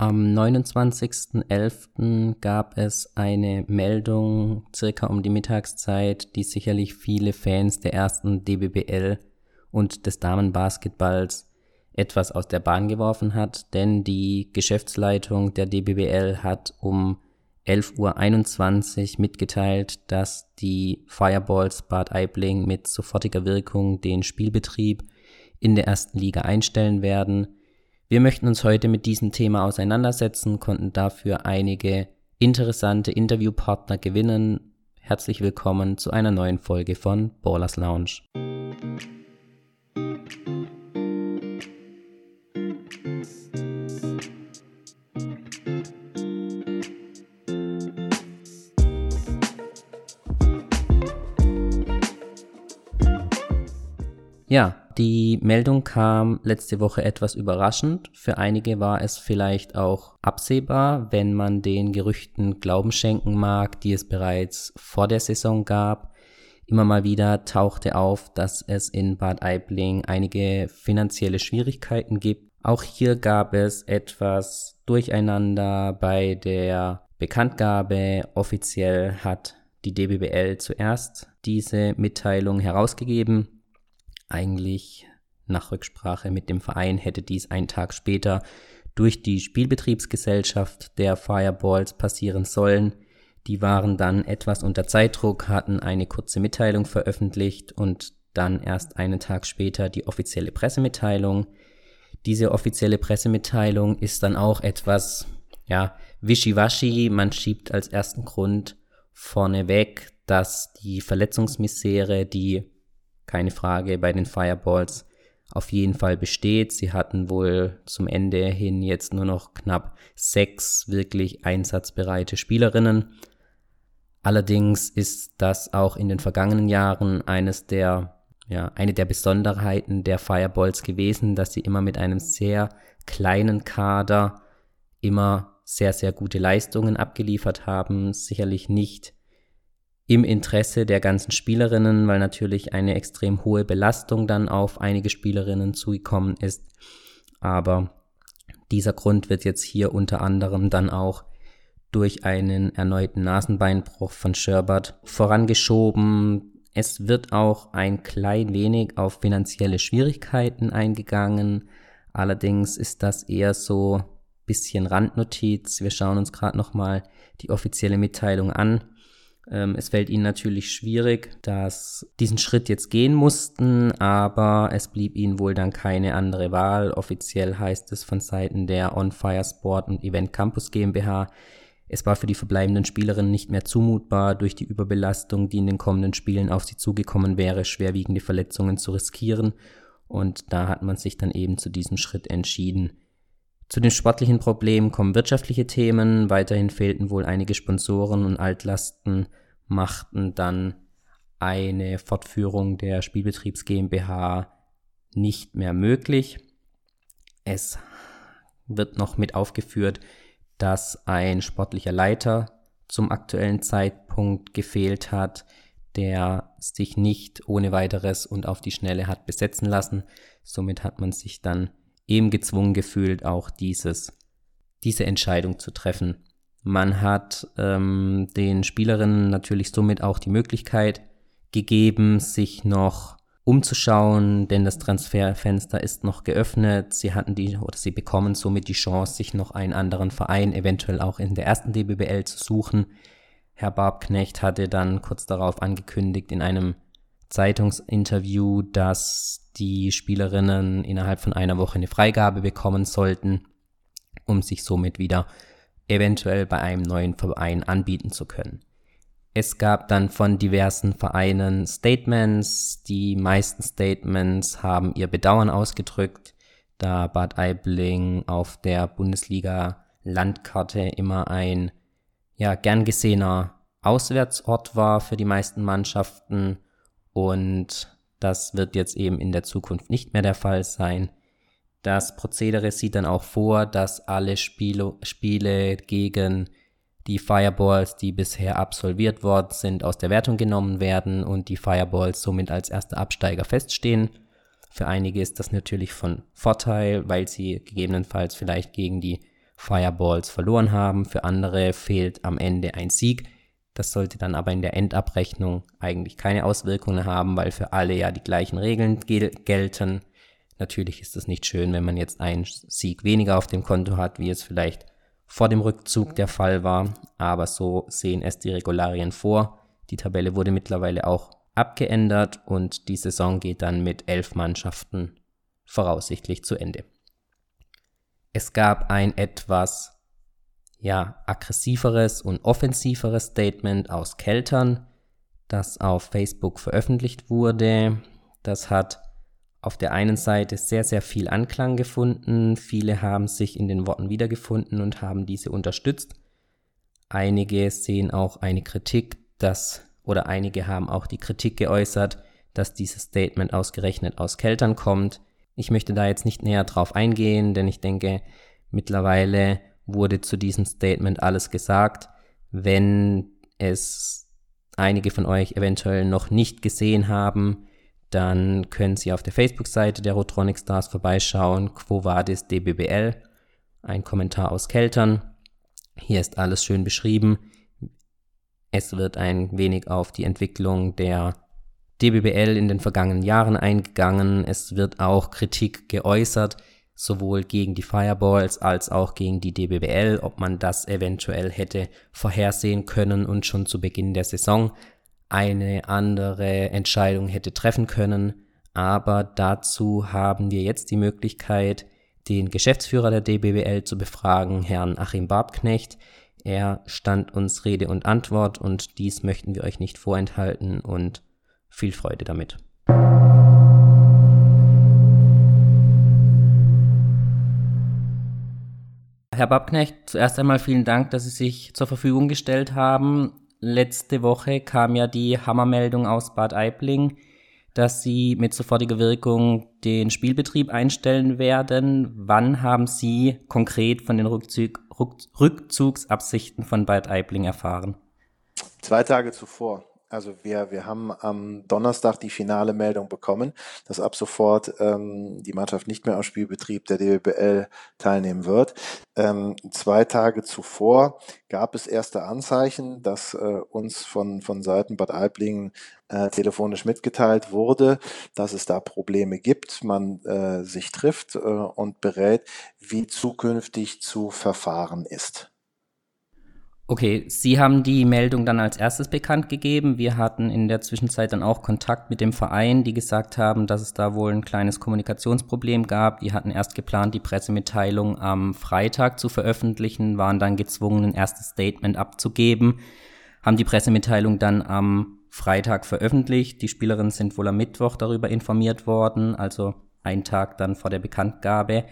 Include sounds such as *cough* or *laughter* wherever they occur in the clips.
Am 29.11. gab es eine Meldung circa um die Mittagszeit, die sicherlich viele Fans der ersten DBBL und des Damenbasketballs etwas aus der Bahn geworfen hat, denn die Geschäftsleitung der DBBL hat um 11.21 Uhr mitgeteilt, dass die Fireballs Bad Aibling mit sofortiger Wirkung den Spielbetrieb in der ersten Liga einstellen werden. Wir möchten uns heute mit diesem Thema auseinandersetzen, konnten dafür einige interessante Interviewpartner gewinnen. Herzlich willkommen zu einer neuen Folge von Ballers Lounge. Ja, die Meldung kam letzte Woche etwas überraschend. Für einige war es vielleicht auch absehbar, wenn man den Gerüchten Glauben schenken mag, die es bereits vor der Saison gab. Immer mal wieder tauchte auf, dass es in Bad Aibling einige finanzielle Schwierigkeiten gibt. Auch hier gab es etwas Durcheinander bei der Bekanntgabe. Offiziell hat die DBBL zuerst diese Mitteilung herausgegeben eigentlich nach Rücksprache mit dem Verein hätte dies einen Tag später durch die Spielbetriebsgesellschaft der Fireballs passieren sollen. Die waren dann etwas unter Zeitdruck, hatten eine kurze Mitteilung veröffentlicht und dann erst einen Tag später die offizielle Pressemitteilung. Diese offizielle Pressemitteilung ist dann auch etwas, ja, wischiwaschi. Man schiebt als ersten Grund vorneweg, dass die Verletzungsmisere, die keine Frage, bei den Fireballs auf jeden Fall besteht. Sie hatten wohl zum Ende hin jetzt nur noch knapp sechs wirklich einsatzbereite Spielerinnen. Allerdings ist das auch in den vergangenen Jahren eines der, ja, eine der Besonderheiten der Fireballs gewesen, dass sie immer mit einem sehr kleinen Kader immer sehr, sehr gute Leistungen abgeliefert haben. Sicherlich nicht im Interesse der ganzen Spielerinnen, weil natürlich eine extrem hohe Belastung dann auf einige Spielerinnen zugekommen ist. Aber dieser Grund wird jetzt hier unter anderem dann auch durch einen erneuten Nasenbeinbruch von Sherbert vorangeschoben. Es wird auch ein klein wenig auf finanzielle Schwierigkeiten eingegangen. Allerdings ist das eher so bisschen Randnotiz. Wir schauen uns gerade nochmal die offizielle Mitteilung an. Ähm, es fällt ihnen natürlich schwierig, dass diesen Schritt jetzt gehen mussten, aber es blieb ihnen wohl dann keine andere Wahl. Offiziell heißt es von Seiten der On Fire Sport und Event Campus GmbH, es war für die verbleibenden Spielerinnen nicht mehr zumutbar, durch die Überbelastung, die in den kommenden Spielen auf sie zugekommen wäre, schwerwiegende Verletzungen zu riskieren. Und da hat man sich dann eben zu diesem Schritt entschieden. Zu den sportlichen Problemen kommen wirtschaftliche Themen. Weiterhin fehlten wohl einige Sponsoren und Altlasten machten dann eine Fortführung der Spielbetriebs GmbH nicht mehr möglich. Es wird noch mit aufgeführt, dass ein sportlicher Leiter zum aktuellen Zeitpunkt gefehlt hat, der sich nicht ohne weiteres und auf die Schnelle hat besetzen lassen. Somit hat man sich dann eben gezwungen gefühlt, auch dieses, diese Entscheidung zu treffen. Man hat ähm, den Spielerinnen natürlich somit auch die Möglichkeit gegeben, sich noch umzuschauen, denn das Transferfenster ist noch geöffnet. Sie hatten die oder sie bekommen somit die Chance, sich noch einen anderen Verein, eventuell auch in der ersten DBBL zu suchen. Herr Barbknecht hatte dann kurz darauf angekündigt in einem Zeitungsinterview, dass die Spielerinnen innerhalb von einer Woche eine Freigabe bekommen sollten, um sich somit wieder eventuell bei einem neuen Verein anbieten zu können. Es gab dann von diversen Vereinen Statements. Die meisten Statements haben ihr Bedauern ausgedrückt, da Bad Aibling auf der Bundesliga Landkarte immer ein ja gern gesehener Auswärtsort war für die meisten Mannschaften und das wird jetzt eben in der Zukunft nicht mehr der Fall sein. Das Prozedere sieht dann auch vor, dass alle Spiele, Spiele gegen die Fireballs, die bisher absolviert worden sind, aus der Wertung genommen werden und die Fireballs somit als erster Absteiger feststehen. Für einige ist das natürlich von Vorteil, weil sie gegebenenfalls vielleicht gegen die Fireballs verloren haben. Für andere fehlt am Ende ein Sieg. Das sollte dann aber in der Endabrechnung eigentlich keine Auswirkungen haben, weil für alle ja die gleichen Regeln gel gelten. Natürlich ist es nicht schön, wenn man jetzt einen Sieg weniger auf dem Konto hat, wie es vielleicht vor dem Rückzug der Fall war, aber so sehen es die Regularien vor. Die Tabelle wurde mittlerweile auch abgeändert und die Saison geht dann mit elf Mannschaften voraussichtlich zu Ende. Es gab ein etwas ja, aggressiveres und offensiveres Statement aus Keltern, das auf Facebook veröffentlicht wurde. Das hat auf der einen Seite sehr, sehr viel Anklang gefunden. Viele haben sich in den Worten wiedergefunden und haben diese unterstützt. Einige sehen auch eine Kritik, dass, oder einige haben auch die Kritik geäußert, dass dieses Statement ausgerechnet aus Keltern kommt. Ich möchte da jetzt nicht näher drauf eingehen, denn ich denke, mittlerweile wurde zu diesem Statement alles gesagt. Wenn es einige von euch eventuell noch nicht gesehen haben, dann können Sie auf der Facebook-Seite der Rotronic Stars vorbeischauen. Quo Vadis DBBL? Ein Kommentar aus Keltern. Hier ist alles schön beschrieben. Es wird ein wenig auf die Entwicklung der DBBL in den vergangenen Jahren eingegangen. Es wird auch Kritik geäußert, sowohl gegen die Fireballs als auch gegen die DBBL, ob man das eventuell hätte vorhersehen können und schon zu Beginn der Saison eine andere Entscheidung hätte treffen können. Aber dazu haben wir jetzt die Möglichkeit, den Geschäftsführer der DBBL zu befragen, Herrn Achim Barbknecht. Er stand uns Rede und Antwort und dies möchten wir euch nicht vorenthalten und viel Freude damit. Herr Babknecht, zuerst einmal vielen Dank, dass Sie sich zur Verfügung gestellt haben. Letzte Woche kam ja die Hammermeldung aus Bad Aibling, dass Sie mit sofortiger Wirkung den Spielbetrieb einstellen werden. Wann haben Sie konkret von den Rückzug, Rückzugsabsichten von Bad Aibling erfahren? Zwei Tage zuvor. Also wir, wir haben am Donnerstag die finale Meldung bekommen, dass ab sofort ähm, die Mannschaft nicht mehr am Spielbetrieb der DBL teilnehmen wird. Ähm, zwei Tage zuvor gab es erste Anzeichen, dass äh, uns von, von Seiten Bad Aiblingen äh, telefonisch mitgeteilt wurde, dass es da Probleme gibt, man äh, sich trifft äh, und berät, wie zukünftig zu verfahren ist. Okay, Sie haben die Meldung dann als erstes bekannt gegeben. Wir hatten in der Zwischenzeit dann auch Kontakt mit dem Verein, die gesagt haben, dass es da wohl ein kleines Kommunikationsproblem gab. Die hatten erst geplant, die Pressemitteilung am Freitag zu veröffentlichen, waren dann gezwungen, ein erstes Statement abzugeben, haben die Pressemitteilung dann am Freitag veröffentlicht. Die Spielerinnen sind wohl am Mittwoch darüber informiert worden, also einen Tag dann vor der Bekanntgabe.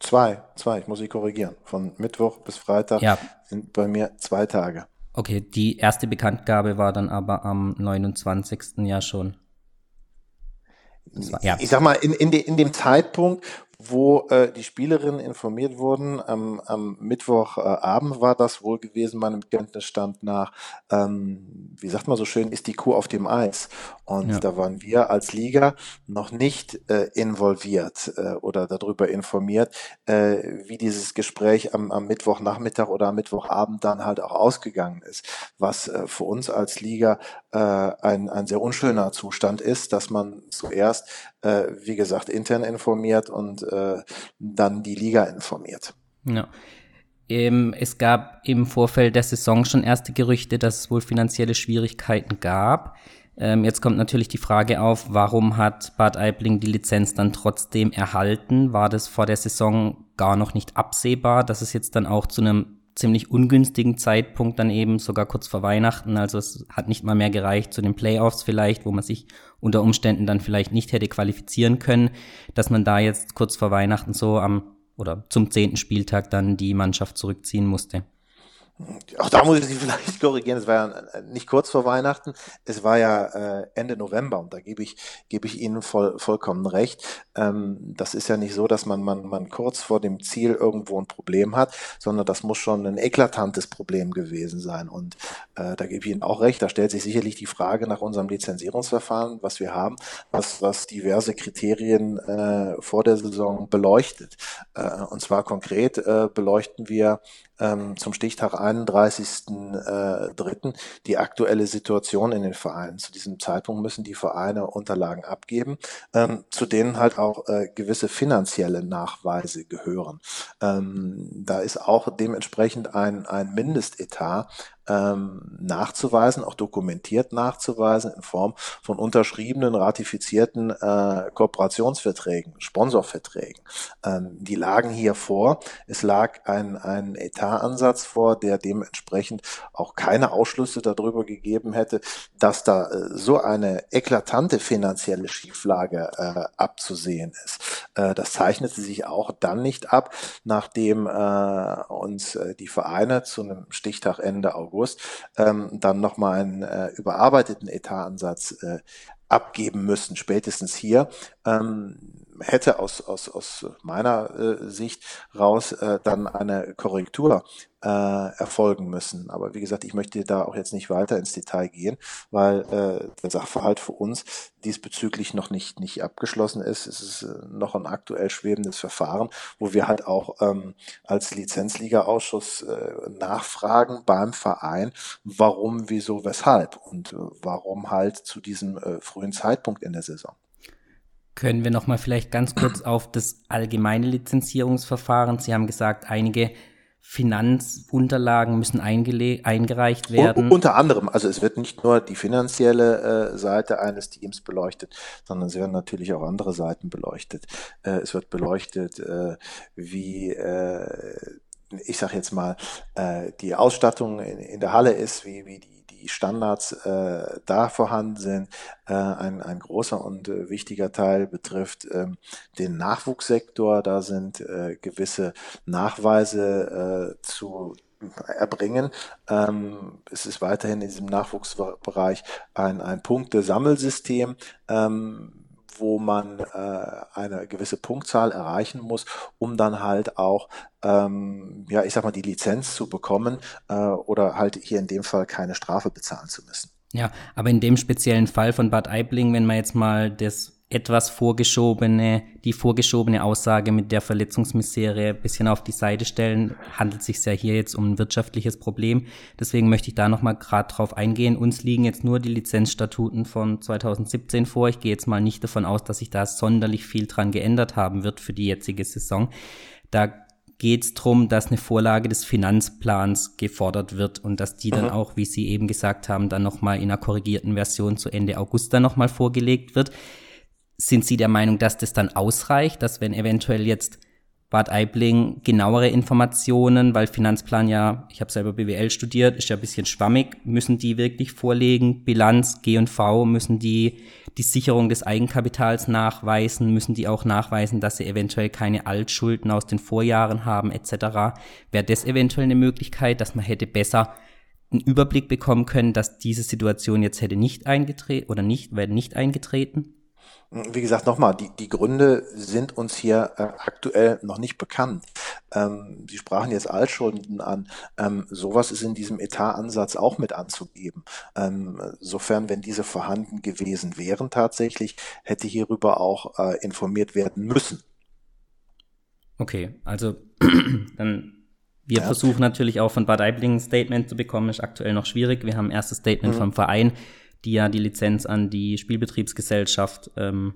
Zwei, zwei, ich muss sie korrigieren. Von Mittwoch bis Freitag ja. sind bei mir zwei Tage. Okay, die erste Bekanntgabe war dann aber am 29. ja schon. War, ja. Ich sag mal, in, in, de, in dem Zeitpunkt, wo äh, die Spielerinnen informiert wurden. Am, am Mittwochabend äh, war das wohl gewesen, meinem Kenntnisstand nach. Ähm, wie sagt man so schön, ist die Kuh auf dem Eis. Und ja. da waren wir als Liga noch nicht äh, involviert äh, oder darüber informiert, äh, wie dieses Gespräch am, am Mittwochnachmittag oder am Mittwochabend dann halt auch ausgegangen ist. Was äh, für uns als Liga äh, ein, ein sehr unschöner Zustand ist, dass man zuerst, äh, wie gesagt, intern informiert und äh, dann die Liga informiert. Ja. Ähm, es gab im Vorfeld der Saison schon erste Gerüchte, dass es wohl finanzielle Schwierigkeiten gab. Ähm, jetzt kommt natürlich die Frage auf, warum hat Bad Aibling die Lizenz dann trotzdem erhalten? War das vor der Saison gar noch nicht absehbar, dass es jetzt dann auch zu einem ziemlich ungünstigen Zeitpunkt dann eben, sogar kurz vor Weihnachten. Also es hat nicht mal mehr gereicht zu den Playoffs vielleicht, wo man sich unter Umständen dann vielleicht nicht hätte qualifizieren können, dass man da jetzt kurz vor Weihnachten so am oder zum zehnten Spieltag dann die Mannschaft zurückziehen musste. Auch da muss ich Sie *laughs* vielleicht korrigieren. Es war ja nicht kurz vor Weihnachten. Es war ja äh, Ende November und da gebe ich, gebe ich Ihnen voll, vollkommen recht. Ähm, das ist ja nicht so, dass man, man, man kurz vor dem Ziel irgendwo ein Problem hat, sondern das muss schon ein eklatantes Problem gewesen sein. Und äh, da gebe ich Ihnen auch recht. Da stellt sich sicherlich die Frage nach unserem Lizenzierungsverfahren, was wir haben, was, was diverse Kriterien äh, vor der Saison beleuchtet. Äh, und zwar konkret äh, beleuchten wir ähm, zum Stichtag 31.03. Äh, die aktuelle Situation in den Vereinen. Zu diesem Zeitpunkt müssen die Vereine Unterlagen abgeben, ähm, zu denen halt auch äh, gewisse finanzielle Nachweise gehören. Ähm, da ist auch dementsprechend ein, ein Mindestetat ähm, nachzuweisen, auch dokumentiert nachzuweisen in Form von unterschriebenen, ratifizierten äh, Kooperationsverträgen, Sponsorverträgen. Ähm, die lagen hier vor. Es lag ein, ein Etatansatz vor, der dementsprechend auch keine Ausschlüsse darüber gegeben hätte, dass da äh, so eine eklatante finanzielle Schieflage äh, abzusehen ist. Äh, das zeichnete sich auch dann nicht ab, nachdem äh, uns äh, die Vereine zu einem Stichtag Ende August ähm, dann nochmal einen äh, überarbeiteten Etatansatz äh, abgeben müssen, spätestens hier. Ähm, hätte aus, aus, aus meiner äh, Sicht raus äh, dann eine Korrektur äh, erfolgen müssen. Aber wie gesagt, ich möchte da auch jetzt nicht weiter ins Detail gehen, weil äh, der Sachverhalt für uns diesbezüglich noch nicht, nicht abgeschlossen ist. Es ist äh, noch ein aktuell schwebendes Verfahren, wo wir halt auch ähm, als Lizenzliga-Ausschuss äh, nachfragen beim Verein, warum, wieso, weshalb und äh, warum halt zu diesem äh, frühen Zeitpunkt in der Saison. Können wir noch mal vielleicht ganz kurz auf das allgemeine Lizenzierungsverfahren? Sie haben gesagt, einige Finanzunterlagen müssen eingereicht werden. U unter anderem, also es wird nicht nur die finanzielle äh, Seite eines Teams beleuchtet, sondern es werden natürlich auch andere Seiten beleuchtet. Äh, es wird beleuchtet, äh, wie äh, ich sage jetzt mal, äh, die Ausstattung in, in der Halle ist, wie, wie die die Standards äh, da vorhanden sind. Äh, ein, ein großer und äh, wichtiger Teil betrifft ähm, den Nachwuchssektor. Da sind äh, gewisse Nachweise äh, zu erbringen. Ähm, es ist weiterhin in diesem Nachwuchsbereich ein, ein Punktesammelsystem. Ähm, wo man äh, eine gewisse Punktzahl erreichen muss, um dann halt auch, ähm, ja, ich sag mal, die Lizenz zu bekommen äh, oder halt hier in dem Fall keine Strafe bezahlen zu müssen. Ja, aber in dem speziellen Fall von Bad Aibling, wenn man jetzt mal das etwas vorgeschobene, die vorgeschobene Aussage mit der Verletzungsmisere bisschen auf die Seite stellen, handelt sich ja hier jetzt um ein wirtschaftliches Problem. Deswegen möchte ich da nochmal gerade drauf eingehen. Uns liegen jetzt nur die Lizenzstatuten von 2017 vor. Ich gehe jetzt mal nicht davon aus, dass sich da sonderlich viel dran geändert haben wird für die jetzige Saison. Da geht es darum, dass eine Vorlage des Finanzplans gefordert wird und dass die dann mhm. auch, wie Sie eben gesagt haben, dann nochmal in einer korrigierten Version zu Ende August dann nochmal vorgelegt wird. Sind Sie der Meinung, dass das dann ausreicht, dass wenn eventuell jetzt Bad Aibling genauere Informationen, weil Finanzplan ja, ich habe selber BWL studiert, ist ja ein bisschen schwammig, müssen die wirklich vorlegen, Bilanz, G&V, müssen die die Sicherung des Eigenkapitals nachweisen, müssen die auch nachweisen, dass sie eventuell keine Altschulden aus den Vorjahren haben etc. Wäre das eventuell eine Möglichkeit, dass man hätte besser einen Überblick bekommen können, dass diese Situation jetzt hätte nicht eingetreten oder nicht, wäre nicht eingetreten? Wie gesagt, nochmal, die, die Gründe sind uns hier äh, aktuell noch nicht bekannt. Ähm, Sie sprachen jetzt Altschulden an. Ähm, sowas ist in diesem Etatansatz auch mit anzugeben. Ähm, sofern, wenn diese vorhanden gewesen wären tatsächlich, hätte hierüber auch äh, informiert werden müssen. Okay, also *clears throat* dann wir ja. versuchen natürlich auch von Bad Aibling ein Statement zu bekommen, ist aktuell noch schwierig. Wir haben ein erstes Statement mhm. vom Verein die ja die Lizenz an die Spielbetriebsgesellschaft ähm,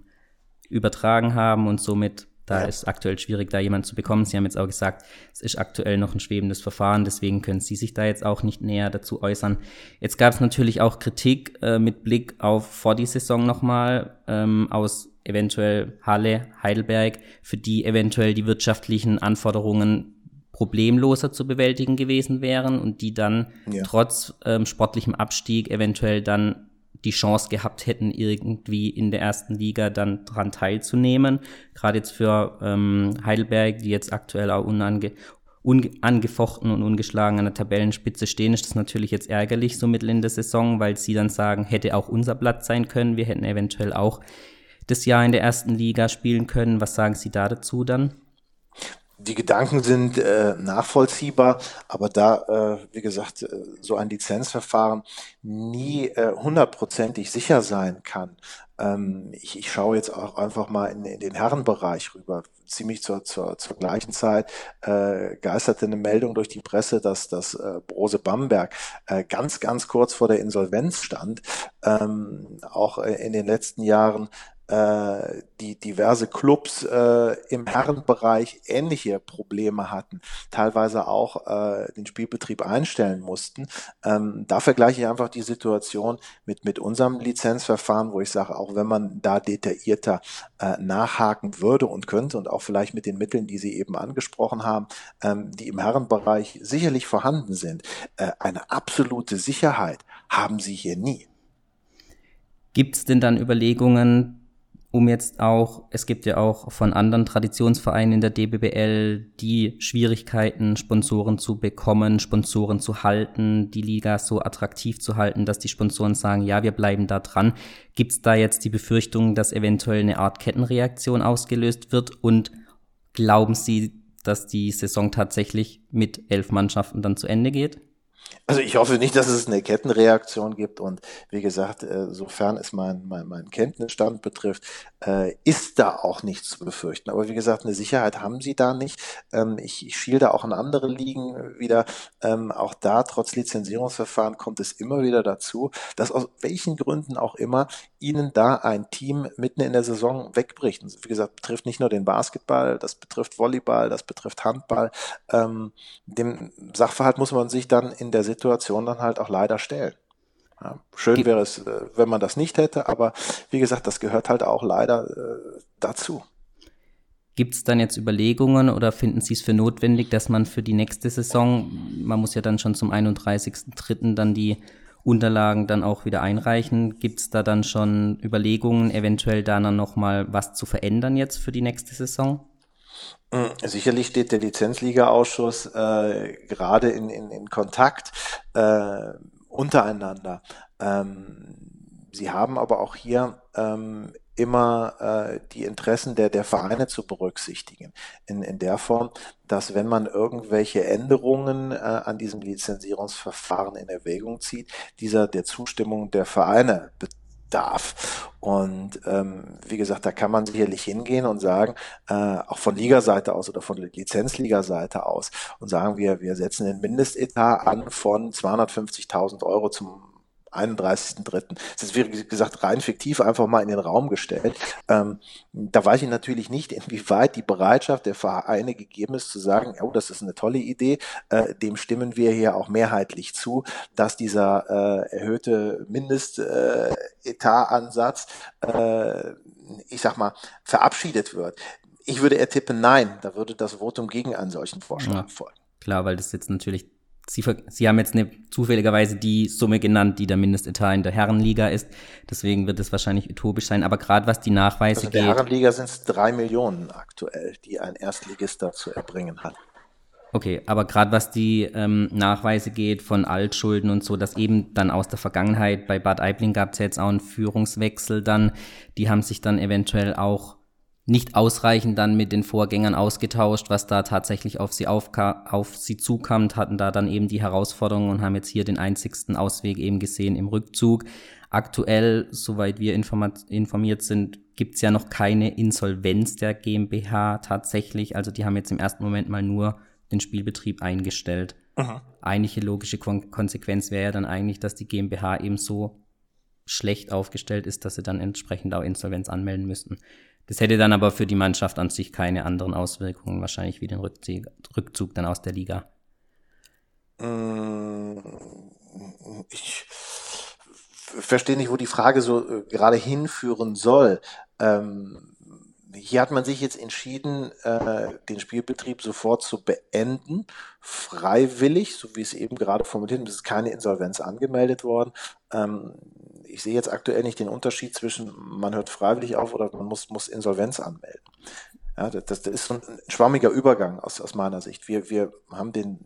übertragen haben und somit da ja. ist aktuell schwierig, da jemand zu bekommen. Sie haben jetzt auch gesagt, es ist aktuell noch ein schwebendes Verfahren, deswegen können Sie sich da jetzt auch nicht näher dazu äußern. Jetzt gab es natürlich auch Kritik äh, mit Blick auf vor die Saison nochmal ähm, aus eventuell Halle, Heidelberg, für die eventuell die wirtschaftlichen Anforderungen problemloser zu bewältigen gewesen wären und die dann ja. trotz ähm, sportlichem Abstieg eventuell dann die Chance gehabt hätten, irgendwie in der ersten Liga dann dran teilzunehmen. Gerade jetzt für ähm, Heidelberg, die jetzt aktuell auch unange unangefochten und ungeschlagen an der Tabellenspitze stehen, ist das natürlich jetzt ärgerlich so mittel in der Saison, weil sie dann sagen, hätte auch unser Platz sein können. Wir hätten eventuell auch das Jahr in der ersten Liga spielen können. Was sagen Sie da dazu dann? Die Gedanken sind äh, nachvollziehbar, aber da, äh, wie gesagt, äh, so ein Lizenzverfahren nie äh, hundertprozentig sicher sein kann. Ähm, ich, ich schaue jetzt auch einfach mal in, in den Herrenbereich rüber. Ziemlich zur, zur, zur gleichen Zeit äh, geisterte eine Meldung durch die Presse, dass das äh, Brose Bamberg äh, ganz, ganz kurz vor der Insolvenz stand. Ähm, auch äh, in den letzten Jahren äh, die diverse Clubs äh, im Herrenbereich ähnliche Probleme hatten, teilweise auch äh, den Spielbetrieb einstellen mussten. Ähm, da vergleiche ich einfach die Situation mit, mit unserem Lizenzverfahren, wo ich sage, auch wenn man da detaillierter äh, nachhaken würde und könnte und auch vielleicht mit den Mitteln, die Sie eben angesprochen haben, ähm, die im Herrenbereich sicherlich vorhanden sind, äh, eine absolute Sicherheit haben Sie hier nie. Gibt es denn dann Überlegungen, um jetzt auch, es gibt ja auch von anderen Traditionsvereinen in der DBBL die Schwierigkeiten, Sponsoren zu bekommen, Sponsoren zu halten, die Liga so attraktiv zu halten, dass die Sponsoren sagen, ja, wir bleiben da dran. Gibt es da jetzt die Befürchtung, dass eventuell eine Art Kettenreaktion ausgelöst wird? Und glauben Sie, dass die Saison tatsächlich mit elf Mannschaften dann zu Ende geht? Also ich hoffe nicht, dass es eine Kettenreaktion gibt und wie gesagt, äh, sofern es mein, mein, mein Kenntnisstand betrifft, äh, ist da auch nichts zu befürchten. Aber wie gesagt, eine Sicherheit haben sie da nicht. Ähm, ich, ich schiel da auch in andere Ligen wieder. Ähm, auch da, trotz Lizenzierungsverfahren, kommt es immer wieder dazu, dass aus welchen Gründen auch immer ihnen da ein Team mitten in der Saison wegbricht. Und wie gesagt, betrifft nicht nur den Basketball, das betrifft Volleyball, das betrifft Handball. Ähm, dem Sachverhalt muss man sich dann in der Situation dann halt auch leider stellen. Ja, schön wäre es, äh, wenn man das nicht hätte, aber wie gesagt, das gehört halt auch leider äh, dazu. Gibt es dann jetzt Überlegungen oder finden Sie es für notwendig, dass man für die nächste Saison, man muss ja dann schon zum 31.03. dann die Unterlagen dann auch wieder einreichen, gibt es da dann schon Überlegungen, eventuell da dann nochmal was zu verändern jetzt für die nächste Saison? Hm, sicherlich steht der Lizenzliga-Ausschuss äh, gerade in, in, in Kontakt äh, untereinander. Ähm, sie haben aber auch hier ähm, immer äh, die Interessen der, der Vereine zu berücksichtigen. In, in der Form, dass wenn man irgendwelche Änderungen äh, an diesem Lizenzierungsverfahren in Erwägung zieht, dieser der Zustimmung der Vereine darf. Und ähm, wie gesagt, da kann man sicherlich hingehen und sagen, äh, auch von Ligaseite aus oder von Lizenzliga-Seite aus und sagen wir, wir setzen den Mindestetat an von 250.000 Euro zum 31.3. Das ist, wie gesagt, rein fiktiv einfach mal in den Raum gestellt. Ähm, da weiß ich natürlich nicht, *laughs* inwieweit die Bereitschaft der Vereine gegeben ist, zu sagen, oh, das ist eine tolle Idee, äh, dem stimmen wir hier auch mehrheitlich zu, dass dieser äh, erhöhte Mindestetatansatz, äh, ich sag mal, verabschiedet wird. Ich würde eher tippen, nein, da würde das Votum gegen einen solchen Vorschlag ja, folgen. Klar, weil das jetzt natürlich Sie, Sie haben jetzt eine, zufälligerweise die Summe genannt, die der Mindestetat in der Herrenliga ist. Deswegen wird es wahrscheinlich utopisch sein. Aber gerade was die Nachweise also in der geht. Herrenliga sind es drei Millionen aktuell, die ein Erstligist zu erbringen hat. Okay, aber gerade was die ähm, Nachweise geht von Altschulden und so, dass eben dann aus der Vergangenheit bei Bad Aibling gab es jetzt auch einen Führungswechsel dann, die haben sich dann eventuell auch nicht ausreichend dann mit den Vorgängern ausgetauscht, was da tatsächlich auf sie, auf sie zukam, hatten da dann eben die Herausforderungen und haben jetzt hier den einzigsten Ausweg eben gesehen im Rückzug. Aktuell, soweit wir informiert sind, gibt's ja noch keine Insolvenz der GmbH tatsächlich. Also die haben jetzt im ersten Moment mal nur den Spielbetrieb eingestellt. Aha. Eigentliche logische Kon Konsequenz wäre ja dann eigentlich, dass die GmbH eben so schlecht aufgestellt ist, dass sie dann entsprechend auch Insolvenz anmelden müssten. Das hätte dann aber für die Mannschaft an sich keine anderen Auswirkungen, wahrscheinlich wie den Rückzug, Rückzug dann aus der Liga. Mm, ich verstehe nicht, wo die Frage so äh, gerade hinführen soll. Ähm, hier hat man sich jetzt entschieden, äh, den Spielbetrieb sofort zu beenden, freiwillig, so wie es eben gerade formuliert ist, ist keine Insolvenz angemeldet worden. Ähm, ich sehe jetzt aktuell nicht den Unterschied zwischen, man hört freiwillig auf oder man muss, muss Insolvenz anmelden. Ja, das, das ist so ein schwammiger Übergang aus, aus meiner Sicht. Wir, wir haben den,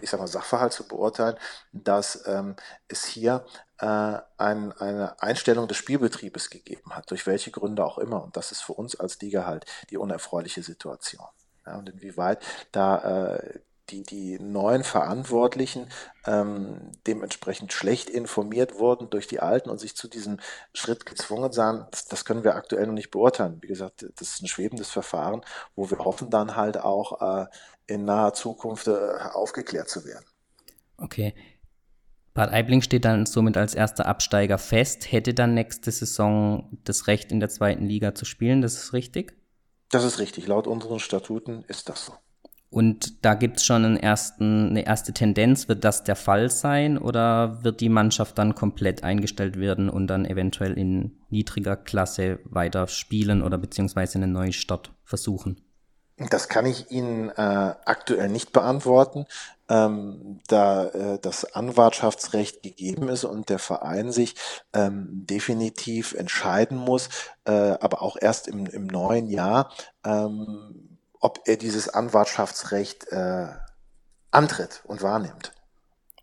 ich sag mal, Sachverhalt zu beurteilen, dass ähm, es hier äh, ein, eine Einstellung des Spielbetriebes gegeben hat, durch welche Gründe auch immer. Und das ist für uns als Liga halt die unerfreuliche Situation. Ja, und inwieweit da äh, die, die neuen Verantwortlichen ähm, dementsprechend schlecht informiert wurden durch die Alten und sich zu diesem Schritt gezwungen sahen, das, das können wir aktuell noch nicht beurteilen. Wie gesagt, das ist ein schwebendes Verfahren, wo wir hoffen dann halt auch äh, in naher Zukunft äh, aufgeklärt zu werden. Okay. Bad Aibling steht dann somit als erster Absteiger fest, hätte dann nächste Saison das Recht in der zweiten Liga zu spielen, das ist richtig? Das ist richtig. Laut unseren Statuten ist das so. Und da gibt es schon einen ersten, eine erste Tendenz. Wird das der Fall sein oder wird die Mannschaft dann komplett eingestellt werden und dann eventuell in niedriger Klasse weiter spielen oder beziehungsweise einen neuen Start versuchen? Das kann ich Ihnen äh, aktuell nicht beantworten, ähm, da äh, das Anwartschaftsrecht gegeben ist und der Verein sich ähm, definitiv entscheiden muss, äh, aber auch erst im, im neuen Jahr, ähm, ob er dieses Anwartschaftsrecht äh, antritt und wahrnimmt.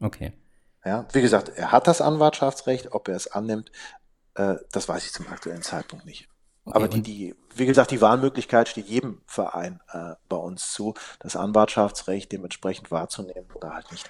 Okay. Ja, wie gesagt, er hat das Anwartschaftsrecht, ob er es annimmt, äh, das weiß ich zum aktuellen Zeitpunkt nicht. Okay, Aber die, die, wie gesagt, die Wahlmöglichkeit steht jedem Verein äh, bei uns zu, das Anwartschaftsrecht dementsprechend wahrzunehmen oder halt nicht.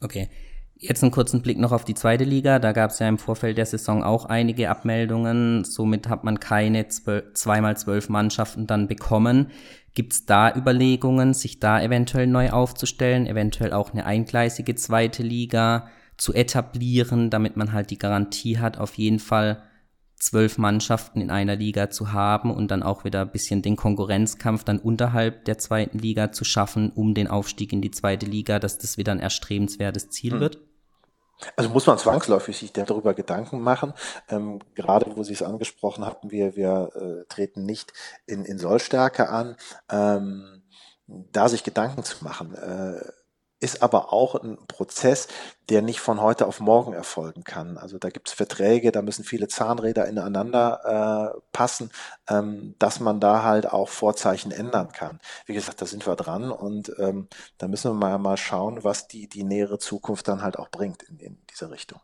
Okay. Jetzt einen kurzen Blick noch auf die zweite Liga. Da gab es ja im Vorfeld der Saison auch einige Abmeldungen. Somit hat man keine zweimal zwölf Mannschaften dann bekommen. Gibt es da Überlegungen, sich da eventuell neu aufzustellen, eventuell auch eine eingleisige zweite Liga zu etablieren, damit man halt die Garantie hat, auf jeden Fall zwölf Mannschaften in einer Liga zu haben und dann auch wieder ein bisschen den Konkurrenzkampf dann unterhalb der zweiten Liga zu schaffen, um den Aufstieg in die zweite Liga, dass das wieder ein erstrebenswertes Ziel hm. wird? Also muss man zwangsläufig sich darüber Gedanken machen. Ähm, gerade wo Sie es angesprochen hatten, wir, wir äh, treten nicht in, in Sollstärke an. Ähm, da sich Gedanken zu machen. Äh, ist aber auch ein Prozess, der nicht von heute auf morgen erfolgen kann. Also da gibt es Verträge, da müssen viele Zahnräder ineinander äh, passen, ähm, dass man da halt auch Vorzeichen ändern kann. Wie gesagt, da sind wir dran und ähm, da müssen wir mal, mal schauen, was die, die nähere Zukunft dann halt auch bringt in, in diese Richtung.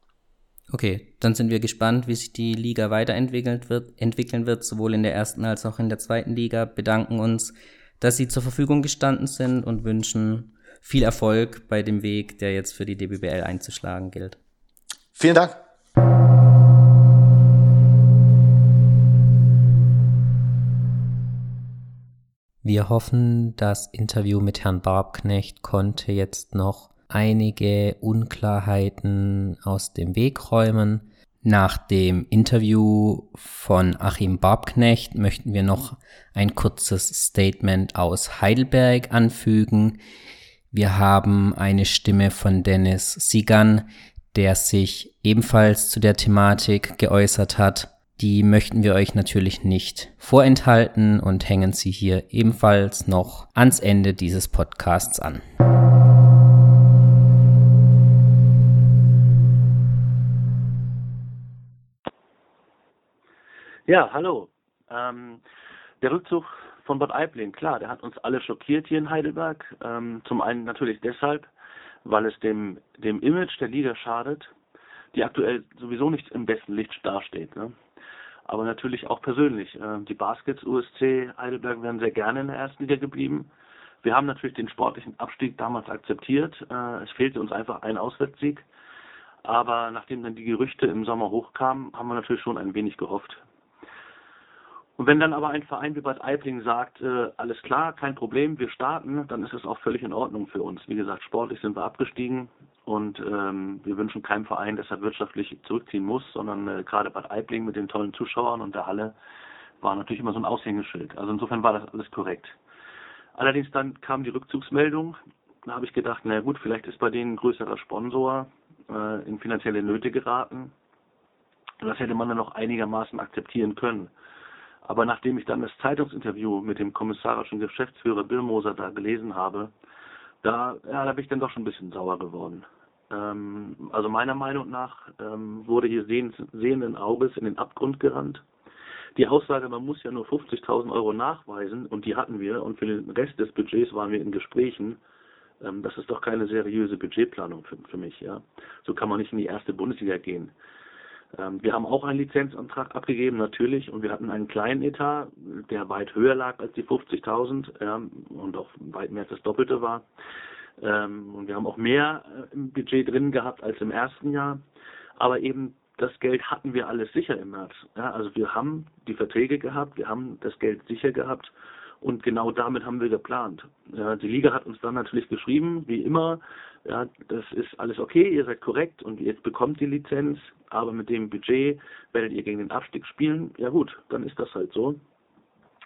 Okay, dann sind wir gespannt, wie sich die Liga weiterentwickelt wird, entwickeln wird, sowohl in der ersten als auch in der zweiten Liga. Bedanken uns, dass Sie zur Verfügung gestanden sind und wünschen viel Erfolg bei dem Weg, der jetzt für die DBBL einzuschlagen gilt. Vielen Dank. Wir hoffen, das Interview mit Herrn Barbknecht konnte jetzt noch einige Unklarheiten aus dem Weg räumen. Nach dem Interview von Achim Barbknecht möchten wir noch ein kurzes Statement aus Heidelberg anfügen. Wir haben eine Stimme von Dennis Sigan, der sich ebenfalls zu der Thematik geäußert hat. Die möchten wir euch natürlich nicht vorenthalten und hängen sie hier ebenfalls noch ans Ende dieses Podcasts an. Ja, hallo. Ähm, der Rückzug von Bad Aibling, klar, der hat uns alle schockiert hier in Heidelberg. Ähm, zum einen natürlich deshalb, weil es dem, dem Image der Liga schadet, die aktuell sowieso nicht im besten Licht dasteht. Ne? Aber natürlich auch persönlich. Äh, die Baskets USC Heidelberg wären sehr gerne in der ersten Liga geblieben. Wir haben natürlich den sportlichen Abstieg damals akzeptiert. Äh, es fehlte uns einfach ein Auswärtssieg. Aber nachdem dann die Gerüchte im Sommer hochkamen, haben wir natürlich schon ein wenig gehofft. Und wenn dann aber ein Verein wie Bad Aibling sagt, äh, alles klar, kein Problem, wir starten, dann ist es auch völlig in Ordnung für uns. Wie gesagt, sportlich sind wir abgestiegen und ähm, wir wünschen keinem Verein, dass er wirtschaftlich zurückziehen muss, sondern äh, gerade Bad Aibling mit den tollen Zuschauern und der Halle war natürlich immer so ein Aushängeschild. Also insofern war das alles korrekt. Allerdings dann kam die Rückzugsmeldung. Da habe ich gedacht, na gut, vielleicht ist bei denen ein größerer Sponsor äh, in finanzielle Nöte geraten. Das hätte man dann noch einigermaßen akzeptieren können. Aber nachdem ich dann das Zeitungsinterview mit dem kommissarischen Geschäftsführer Bill Moser da gelesen habe, da, ja, da bin ich dann doch schon ein bisschen sauer geworden. Ähm, also meiner Meinung nach ähm, wurde hier sehend, sehenden Auges in den Abgrund gerannt. die Aussage, man muss ja nur 50.000 Euro nachweisen und die hatten wir und für den Rest des Budgets waren wir in Gesprächen, ähm, das ist doch keine seriöse Budgetplanung für, für mich. Ja, So kann man nicht in die erste Bundesliga gehen. Ähm, wir haben auch einen Lizenzantrag abgegeben, natürlich, und wir hatten einen kleinen Etat, der weit höher lag als die 50.000 ja, und auch weit mehr als das Doppelte war. Ähm, und wir haben auch mehr äh, im Budget drin gehabt als im ersten Jahr. Aber eben das Geld hatten wir alles sicher im März. Ja, also wir haben die Verträge gehabt, wir haben das Geld sicher gehabt und genau damit haben wir geplant. Ja, die Liga hat uns dann natürlich geschrieben, wie immer, ja, das ist alles okay, ihr seid korrekt und jetzt bekommt die Lizenz, aber mit dem Budget werdet ihr gegen den Abstieg spielen. Ja gut, dann ist das halt so.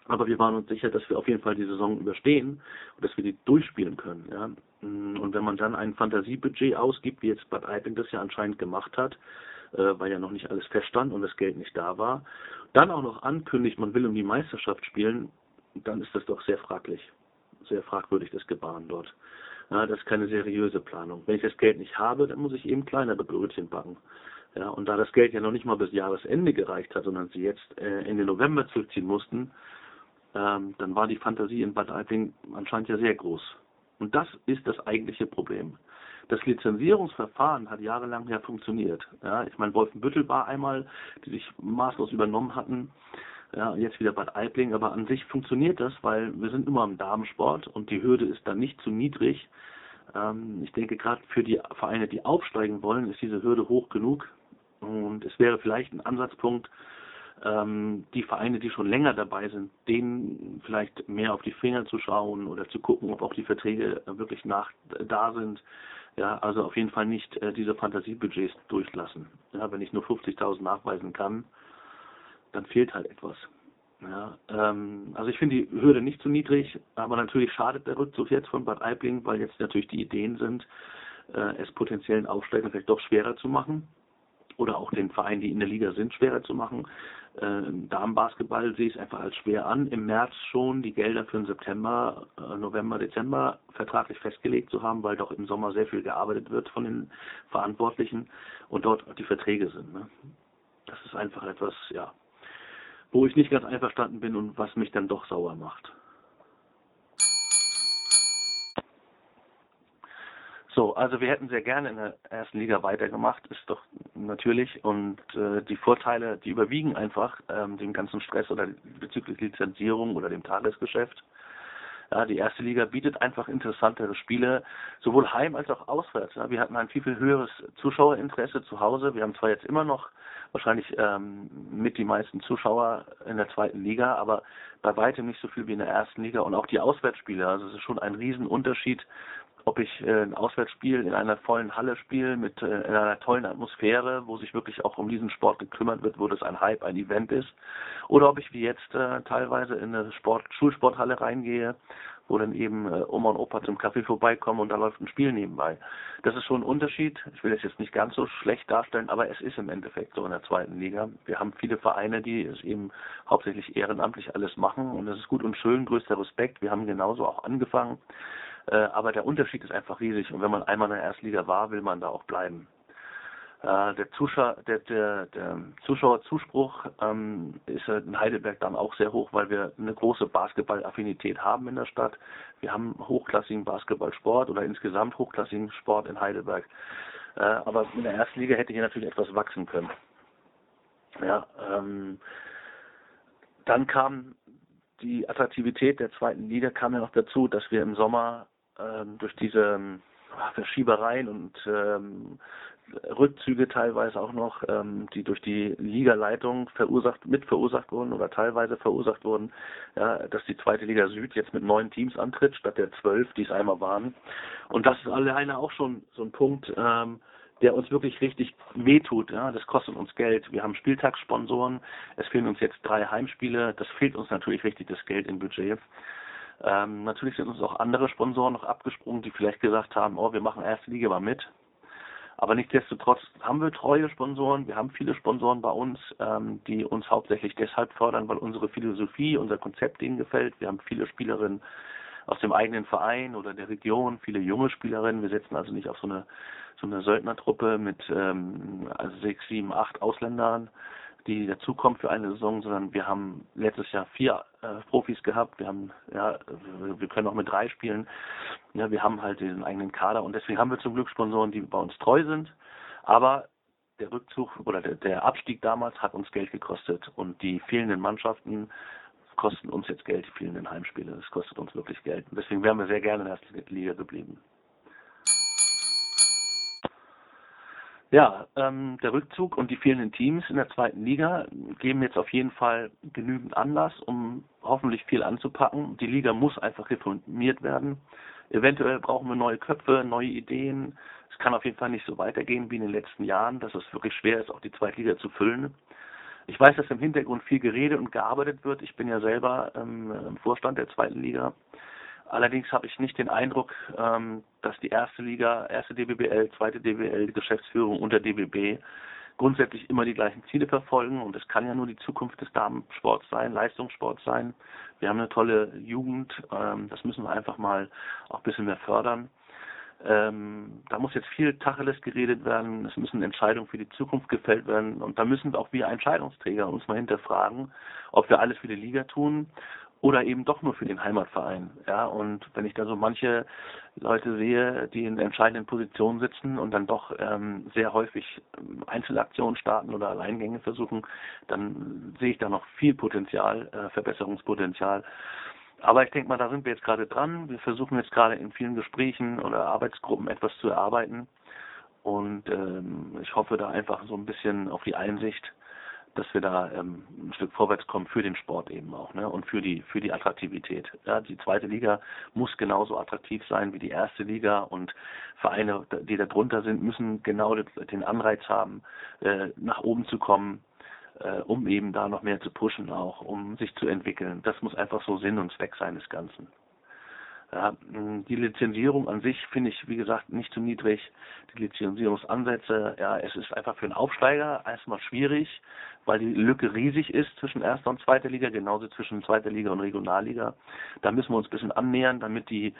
Aber wir waren uns sicher, dass wir auf jeden Fall die Saison überstehen und dass wir die durchspielen können. Ja. Und wenn man dann ein Fantasiebudget ausgibt, wie jetzt Bad Aibling das ja anscheinend gemacht hat, äh, weil ja noch nicht alles feststand und das Geld nicht da war, dann auch noch ankündigt, man will um die Meisterschaft spielen, dann ist das doch sehr fraglich, sehr fragwürdig, das Gebaren dort. Ja, das ist keine seriöse Planung. Wenn ich das Geld nicht habe, dann muss ich eben kleinere Brötchen backen. Ja, und da das Geld ja noch nicht mal bis Jahresende gereicht hat, sondern sie jetzt äh, Ende November zurückziehen mussten, ähm, dann war die Fantasie in Bad Aibling anscheinend ja sehr groß. Und das ist das eigentliche Problem. Das Lizenzierungsverfahren hat jahrelang ja funktioniert. Ja, ich meine, Wolfenbüttel war einmal, die sich maßlos übernommen hatten, ja, jetzt wieder Bad Aibling, aber an sich funktioniert das, weil wir sind immer im Damensport und die Hürde ist dann nicht zu niedrig. Ähm, ich denke, gerade für die Vereine, die aufsteigen wollen, ist diese Hürde hoch genug. Und es wäre vielleicht ein Ansatzpunkt, ähm, die Vereine, die schon länger dabei sind, denen vielleicht mehr auf die Finger zu schauen oder zu gucken, ob auch die Verträge wirklich nach da sind. Ja, also auf jeden Fall nicht äh, diese Fantasiebudgets durchlassen. Ja, wenn ich nur 50.000 nachweisen kann, dann fehlt halt etwas. Ja, ähm, also ich finde die Hürde nicht zu niedrig, aber natürlich schadet der Rückzug jetzt von Bad Aibling, weil jetzt natürlich die Ideen sind, äh, es potenziellen Aufsteigern vielleicht doch schwerer zu machen oder auch den Vereinen, die in der Liga sind, schwerer zu machen. Äh, Damenbasketball sehe ich es einfach als schwer an, im März schon die Gelder für den September, äh, November, Dezember vertraglich festgelegt zu haben, weil doch im Sommer sehr viel gearbeitet wird von den Verantwortlichen und dort die Verträge sind. Ne? Das ist einfach etwas, ja, wo ich nicht ganz einverstanden bin und was mich dann doch sauer macht. So, also wir hätten sehr gerne in der ersten Liga weitergemacht, ist doch natürlich. Und äh, die Vorteile, die überwiegen einfach ähm, dem ganzen Stress oder bezüglich Lizenzierung oder dem Tagesgeschäft. Ja, die erste Liga bietet einfach interessantere Spiele, sowohl heim als auch auswärts. Ja, wir hatten ein viel, viel höheres Zuschauerinteresse zu Hause. Wir haben zwar jetzt immer noch wahrscheinlich ähm, mit die meisten Zuschauer in der zweiten Liga, aber bei weitem nicht so viel wie in der ersten Liga und auch die Auswärtsspiele. Also es ist schon ein Riesenunterschied, ob ich äh, ein Auswärtsspiel in einer vollen Halle spiele mit äh, in einer tollen Atmosphäre, wo sich wirklich auch um diesen Sport gekümmert wird, wo das ein Hype, ein Event ist, oder ob ich wie jetzt äh, teilweise in eine Sport Schulsporthalle reingehe, wo dann eben äh, Oma und Opa zum Kaffee vorbeikommen und da läuft ein Spiel nebenbei. Das ist schon ein Unterschied. Ich will das jetzt nicht ganz so schlecht darstellen, aber es ist im Endeffekt so in der zweiten Liga. Wir haben viele Vereine, die es eben hauptsächlich ehrenamtlich alles machen und das ist gut und schön, größter Respekt. Wir haben genauso auch angefangen. Äh, aber der Unterschied ist einfach riesig und wenn man einmal in der Erstliga war, will man da auch bleiben. Äh, der, Zuschauer, der, der, der Zuschauerzuspruch ähm, ist in Heidelberg dann auch sehr hoch, weil wir eine große Basketballaffinität haben in der Stadt. Wir haben hochklassigen Basketballsport oder insgesamt hochklassigen Sport in Heidelberg. Äh, aber in der ersten Liga hätte hier natürlich etwas wachsen können. Ja, ähm, dann kam die Attraktivität der zweiten Liga kam ja noch dazu, dass wir im Sommer ähm, durch diese ähm, Verschiebereien und ähm, Rückzüge teilweise auch noch, ähm, die durch die Ligaleitung verursacht, mit verursacht wurden oder teilweise verursacht wurden, ja, dass die zweite Liga Süd jetzt mit neun Teams antritt, statt der zwölf, die es einmal waren. Und das ist alleine auch schon so ein Punkt, ähm, der uns wirklich richtig wehtut. Ja, das kostet uns Geld. Wir haben Spieltagssponsoren. Es fehlen uns jetzt drei Heimspiele. Das fehlt uns natürlich richtig das Geld im Budget. Ähm, natürlich sind uns auch andere Sponsoren noch abgesprungen, die vielleicht gesagt haben, oh, wir machen erste Liga mal mit. Aber nichtsdestotrotz haben wir treue Sponsoren. Wir haben viele Sponsoren bei uns, ähm, die uns hauptsächlich deshalb fördern, weil unsere Philosophie, unser Konzept ihnen gefällt. Wir haben viele Spielerinnen aus dem eigenen Verein oder der Region, viele junge Spielerinnen. Wir setzen also nicht auf so eine so eine Söldnertruppe mit ähm, also sechs, sieben, acht Ausländern, die dazukommen für eine Saison, sondern wir haben letztes Jahr vier äh, Profis gehabt. Wir haben, ja, wir können auch mit drei spielen. Ja, wir haben halt diesen eigenen Kader und deswegen haben wir zum Glück Sponsoren, die bei uns treu sind. Aber der Rückzug oder der, der Abstieg damals hat uns Geld gekostet und die fehlenden Mannschaften kosten uns jetzt Geld, die fehlenden Heimspiele. Das kostet uns wirklich Geld. Und deswegen wären wir sehr gerne in der ersten Liga geblieben. Ja, ähm, der Rückzug und die fehlenden Teams in der zweiten Liga geben jetzt auf jeden Fall genügend Anlass, um hoffentlich viel anzupacken. Die Liga muss einfach reformiert werden. Eventuell brauchen wir neue Köpfe, neue Ideen. Es kann auf jeden Fall nicht so weitergehen wie in den letzten Jahren, dass es wirklich schwer ist, auch die zweite Liga zu füllen. Ich weiß, dass im Hintergrund viel geredet und gearbeitet wird. Ich bin ja selber ähm, im Vorstand der zweiten Liga. Allerdings habe ich nicht den Eindruck, ähm, dass die erste Liga, erste DBBL, zweite DBL, die Geschäftsführung unter DBB grundsätzlich immer die gleichen Ziele verfolgen. Und es kann ja nur die Zukunft des Damensports sein, Leistungssport sein. Wir haben eine tolle Jugend. Ähm, das müssen wir einfach mal auch ein bisschen mehr fördern. Ähm, da muss jetzt viel Tacheles geredet werden, es müssen Entscheidungen für die Zukunft gefällt werden und da müssen auch wir Entscheidungsträger uns mal hinterfragen, ob wir alles für die Liga tun oder eben doch nur für den Heimatverein. Ja, und wenn ich da so manche Leute sehe, die in entscheidenden Positionen sitzen und dann doch ähm, sehr häufig Einzelaktionen starten oder Alleingänge versuchen, dann sehe ich da noch viel Potenzial, äh, Verbesserungspotenzial. Aber ich denke mal, da sind wir jetzt gerade dran. Wir versuchen jetzt gerade in vielen Gesprächen oder Arbeitsgruppen etwas zu erarbeiten. Und ähm, ich hoffe da einfach so ein bisschen auf die Einsicht, dass wir da ähm, ein Stück vorwärts kommen für den Sport eben auch ne? und für die für die Attraktivität. Ja, die zweite Liga muss genauso attraktiv sein wie die erste Liga und Vereine, die da drunter sind, müssen genau den Anreiz haben, äh, nach oben zu kommen äh, um eben da noch mehr zu pushen auch, um sich zu entwickeln. Das muss einfach so Sinn und Zweck sein des Ganzen. Ja, die Lizenzierung an sich finde ich, wie gesagt, nicht zu niedrig. Die Lizenzierungsansätze, ja, es ist einfach für einen Aufsteiger erstmal schwierig, weil die Lücke riesig ist zwischen erster und zweiter Liga, genauso zwischen zweiter Liga und Regionalliga. Da müssen wir uns ein bisschen annähern, damit die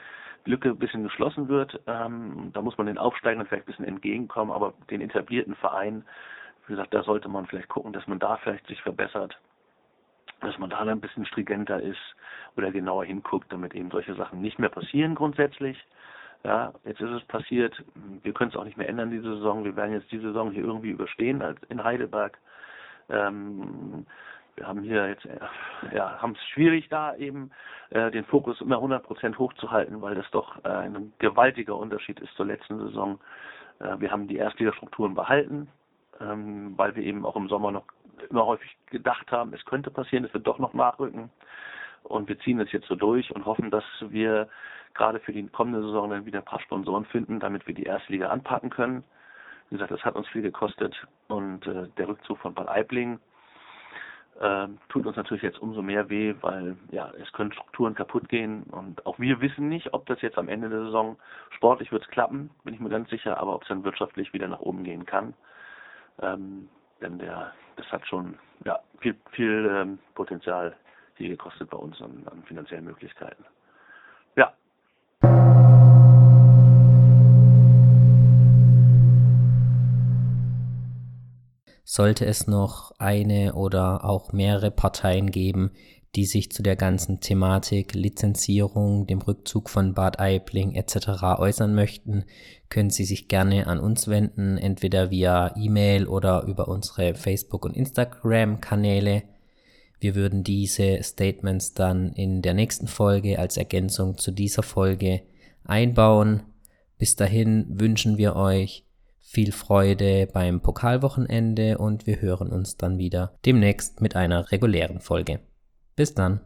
Lücke ein bisschen geschlossen wird. Ähm, da muss man den Aufsteigern vielleicht ein bisschen entgegenkommen, aber den etablierten Vereinen wie gesagt, da sollte man vielleicht gucken, dass man da vielleicht sich verbessert, dass man da ein bisschen stringenter ist oder genauer hinguckt, damit eben solche Sachen nicht mehr passieren grundsätzlich. Ja, jetzt ist es passiert. Wir können es auch nicht mehr ändern diese Saison. Wir werden jetzt diese Saison hier irgendwie überstehen als in Heidelberg. Ähm, wir haben hier jetzt, äh, ja, haben es schwierig da eben äh, den Fokus immer 100 Prozent hochzuhalten, weil das doch äh, ein gewaltiger Unterschied ist zur letzten Saison. Äh, wir haben die Erstligastrukturen behalten ähm, weil wir eben auch im Sommer noch immer häufig gedacht haben, es könnte passieren, es wird doch noch nachrücken. Und wir ziehen das jetzt so durch und hoffen, dass wir gerade für die kommende Saison dann wieder ein paar Sponsoren finden, damit wir die erste Liga anpacken können. Wie gesagt, das hat uns viel gekostet und äh, der Rückzug von Bad Aibling äh, tut uns natürlich jetzt umso mehr weh, weil ja es können Strukturen kaputt gehen und auch wir wissen nicht, ob das jetzt am Ende der Saison sportlich wird klappen, bin ich mir ganz sicher, aber ob es dann wirtschaftlich wieder nach oben gehen kann. Ähm, denn der, das hat schon ja, viel, viel ähm, Potenzial hier gekostet bei uns an, an finanziellen Möglichkeiten. Ja. Sollte es noch eine oder auch mehrere Parteien geben, die sich zu der ganzen Thematik Lizenzierung, dem Rückzug von Bad Aibling etc. äußern möchten, können Sie sich gerne an uns wenden, entweder via E-Mail oder über unsere Facebook- und Instagram-Kanäle. Wir würden diese Statements dann in der nächsten Folge als Ergänzung zu dieser Folge einbauen. Bis dahin wünschen wir euch viel Freude beim Pokalwochenende und wir hören uns dann wieder demnächst mit einer regulären Folge. Bis dann.